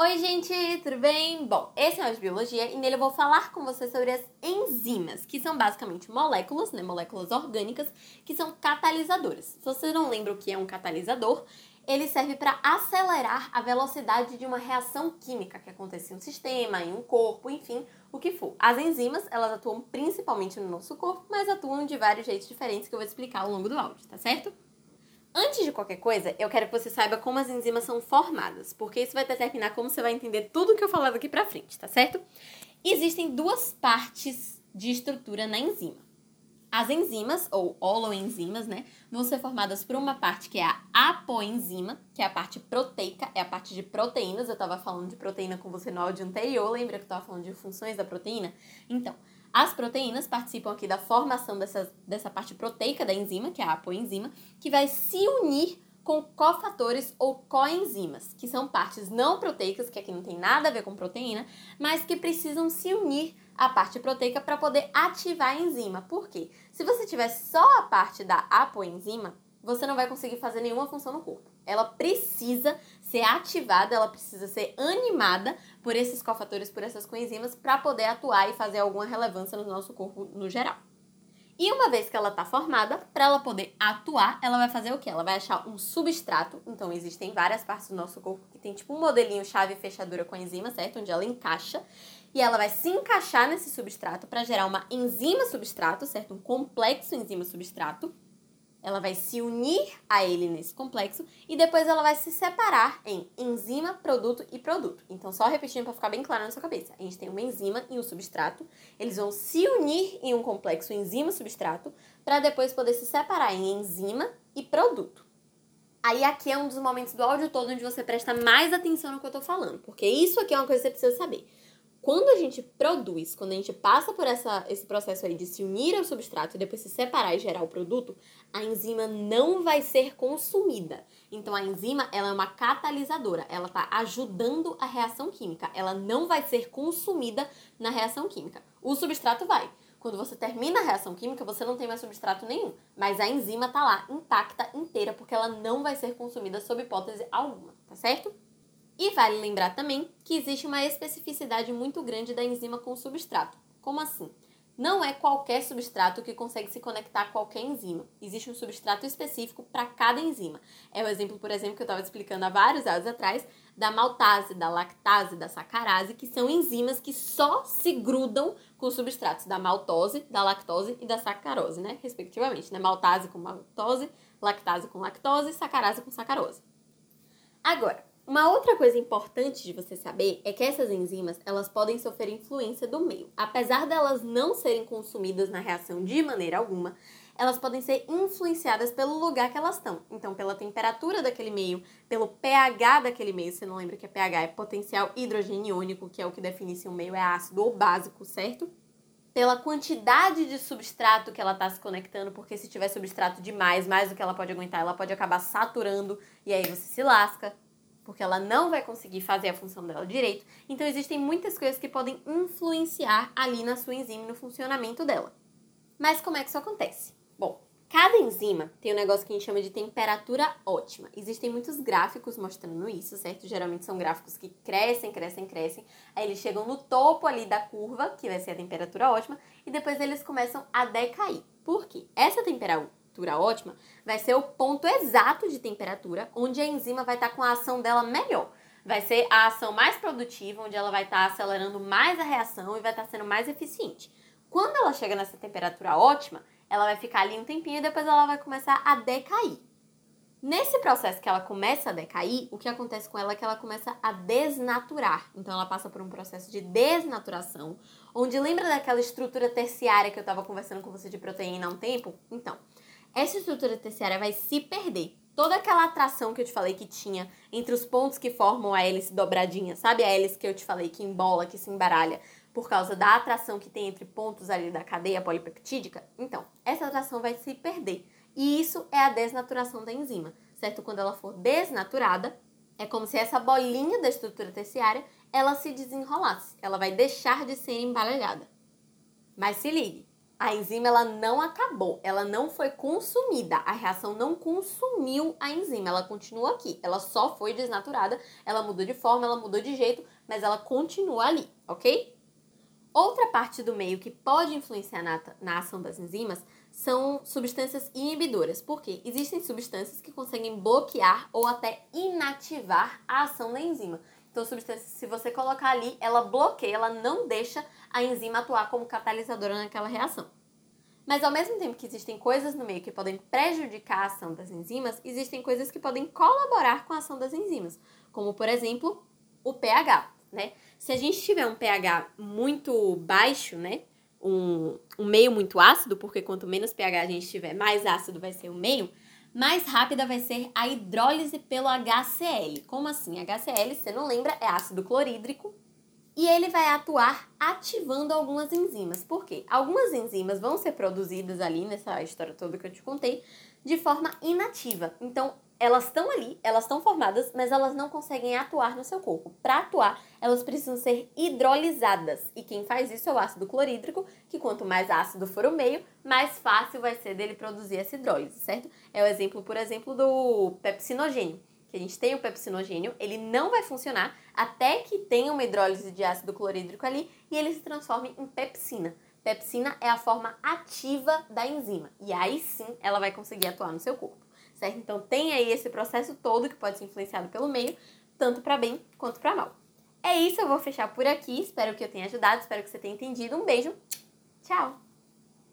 Oi, gente, tudo bem? Bom, esse é o de Biologia e nele eu vou falar com você sobre as enzimas, que são basicamente moléculas, né, moléculas orgânicas, que são catalisadoras. Se você não lembra o que é um catalisador, ele serve para acelerar a velocidade de uma reação química que acontece em um sistema, em um corpo, enfim, o que for. As enzimas, elas atuam principalmente no nosso corpo, mas atuam de vários jeitos diferentes que eu vou explicar ao longo do áudio, tá certo? Antes de qualquer coisa, eu quero que você saiba como as enzimas são formadas, porque isso vai determinar como você vai entender tudo que eu falar daqui pra frente, tá certo? Existem duas partes de estrutura na enzima. As enzimas, ou holoenzimas, né, vão ser formadas por uma parte que é a apoenzima, que é a parte proteica, é a parte de proteínas. Eu estava falando de proteína com você no áudio anterior, lembra que eu estava falando de funções da proteína? Então, as proteínas participam aqui da formação dessa, dessa parte proteica da enzima, que é a apoenzima, que vai se unir com cofatores ou coenzimas, que são partes não proteicas, que aqui não tem nada a ver com proteína, mas que precisam se unir à parte proteica para poder ativar a enzima. Por quê? Se você tiver só a parte da apoenzima, você não vai conseguir fazer nenhuma função no corpo. Ela precisa ser ativada, ela precisa ser animada por esses cofatores, por essas coenzimas, para poder atuar e fazer alguma relevância no nosso corpo no geral. E uma vez que ela está formada, para ela poder atuar, ela vai fazer o quê? Ela vai achar um substrato. Então, existem várias partes do nosso corpo que tem tipo um modelinho chave fechadura com enzima, certo? Onde ela encaixa. E ela vai se encaixar nesse substrato para gerar uma enzima substrato, certo? Um complexo enzima substrato ela vai se unir a ele nesse complexo e depois ela vai se separar em enzima, produto e produto. Então, só repetindo para ficar bem claro na sua cabeça. A gente tem uma enzima e um substrato, eles vão se unir em um complexo enzima-substrato para depois poder se separar em enzima e produto. Aí aqui é um dos momentos do áudio todo onde você presta mais atenção no que eu tô falando, porque isso aqui é uma coisa que você precisa saber. Quando a gente produz, quando a gente passa por essa, esse processo aí de se unir ao substrato e depois se separar e gerar o produto, a enzima não vai ser consumida. Então a enzima ela é uma catalisadora, ela está ajudando a reação química, ela não vai ser consumida na reação química. O substrato vai. Quando você termina a reação química, você não tem mais substrato nenhum, mas a enzima está lá intacta, inteira, porque ela não vai ser consumida sob hipótese alguma, tá certo? E vale lembrar também que existe uma especificidade muito grande da enzima com o substrato. Como assim? Não é qualquer substrato que consegue se conectar a qualquer enzima. Existe um substrato específico para cada enzima. É o exemplo, por exemplo, que eu estava explicando há vários anos atrás, da maltase, da lactase, da sacarase, que são enzimas que só se grudam com os substratos da maltose, da lactose e da sacarose, né? Respectivamente, né? Maltase com maltose, lactase com lactose, sacarase com sacarose. Agora, uma outra coisa importante de você saber é que essas enzimas, elas podem sofrer influência do meio. Apesar delas não serem consumidas na reação de maneira alguma, elas podem ser influenciadas pelo lugar que elas estão. Então, pela temperatura daquele meio, pelo pH daquele meio. Você não lembra que pH é potencial hidrogeniônico, que é o que define se um meio é ácido ou básico, certo? Pela quantidade de substrato que ela está se conectando, porque se tiver substrato demais, mais do que ela pode aguentar, ela pode acabar saturando e aí você se lasca porque ela não vai conseguir fazer a função dela direito. Então existem muitas coisas que podem influenciar ali na sua enzima e no funcionamento dela. Mas como é que isso acontece? Bom, cada enzima tem um negócio que a gente chama de temperatura ótima. Existem muitos gráficos mostrando isso, certo? Geralmente são gráficos que crescem, crescem, crescem. Aí eles chegam no topo ali da curva, que vai ser a temperatura ótima, e depois eles começam a decair. Por quê? Essa temperatura temperatura ótima, vai ser o ponto exato de temperatura onde a enzima vai estar tá com a ação dela melhor. Vai ser a ação mais produtiva, onde ela vai estar tá acelerando mais a reação e vai estar tá sendo mais eficiente. Quando ela chega nessa temperatura ótima, ela vai ficar ali um tempinho e depois ela vai começar a decair. Nesse processo que ela começa a decair, o que acontece com ela é que ela começa a desnaturar. Então ela passa por um processo de desnaturação, onde lembra daquela estrutura terciária que eu estava conversando com você de proteína há um tempo? Então, essa estrutura terciária vai se perder. Toda aquela atração que eu te falei que tinha entre os pontos que formam a hélice dobradinha, sabe a hélice que eu te falei que embola, que se embaralha, por causa da atração que tem entre pontos ali da cadeia polipeptídica? Então, essa atração vai se perder. E isso é a desnaturação da enzima, certo? Quando ela for desnaturada, é como se essa bolinha da estrutura terciária ela se desenrolasse, ela vai deixar de ser embaralhada. Mas se ligue, a enzima ela não acabou, ela não foi consumida, a reação não consumiu a enzima, ela continua aqui, ela só foi desnaturada, ela mudou de forma, ela mudou de jeito, mas ela continua ali, ok? Outra parte do meio que pode influenciar na, na ação das enzimas são substâncias inibidoras, porque existem substâncias que conseguem bloquear ou até inativar a ação da enzima. Então, substância, se você colocar ali, ela bloqueia, ela não deixa a enzima atuar como catalisadora naquela reação. Mas ao mesmo tempo que existem coisas no meio que podem prejudicar a ação das enzimas, existem coisas que podem colaborar com a ação das enzimas, como por exemplo, o pH, né? Se a gente tiver um pH muito baixo, né? Um, um meio muito ácido, porque quanto menos pH a gente tiver, mais ácido vai ser o meio, mais rápida vai ser a hidrólise pelo HCl. Como assim? HCl, você não lembra, é ácido clorídrico. E ele vai atuar ativando algumas enzimas. Por quê? Algumas enzimas vão ser produzidas ali nessa história toda que eu te contei de forma inativa. Então, elas estão ali, elas estão formadas, mas elas não conseguem atuar no seu corpo. Para atuar, elas precisam ser hidrolisadas. E quem faz isso é o ácido clorídrico, que quanto mais ácido for o meio, mais fácil vai ser dele produzir essa hidrólise, certo? É o exemplo, por exemplo, do pepsinogênio. Que a gente tem o pepsinogênio, ele não vai funcionar até que tenha uma hidrólise de ácido clorídrico ali e ele se transforme em pepsina. Pepsina é a forma ativa da enzima. E aí sim ela vai conseguir atuar no seu corpo certo? Então tem aí esse processo todo que pode ser influenciado pelo meio, tanto para bem quanto para mal. É isso, eu vou fechar por aqui. Espero que eu tenha ajudado, espero que você tenha entendido. Um beijo. Tchau.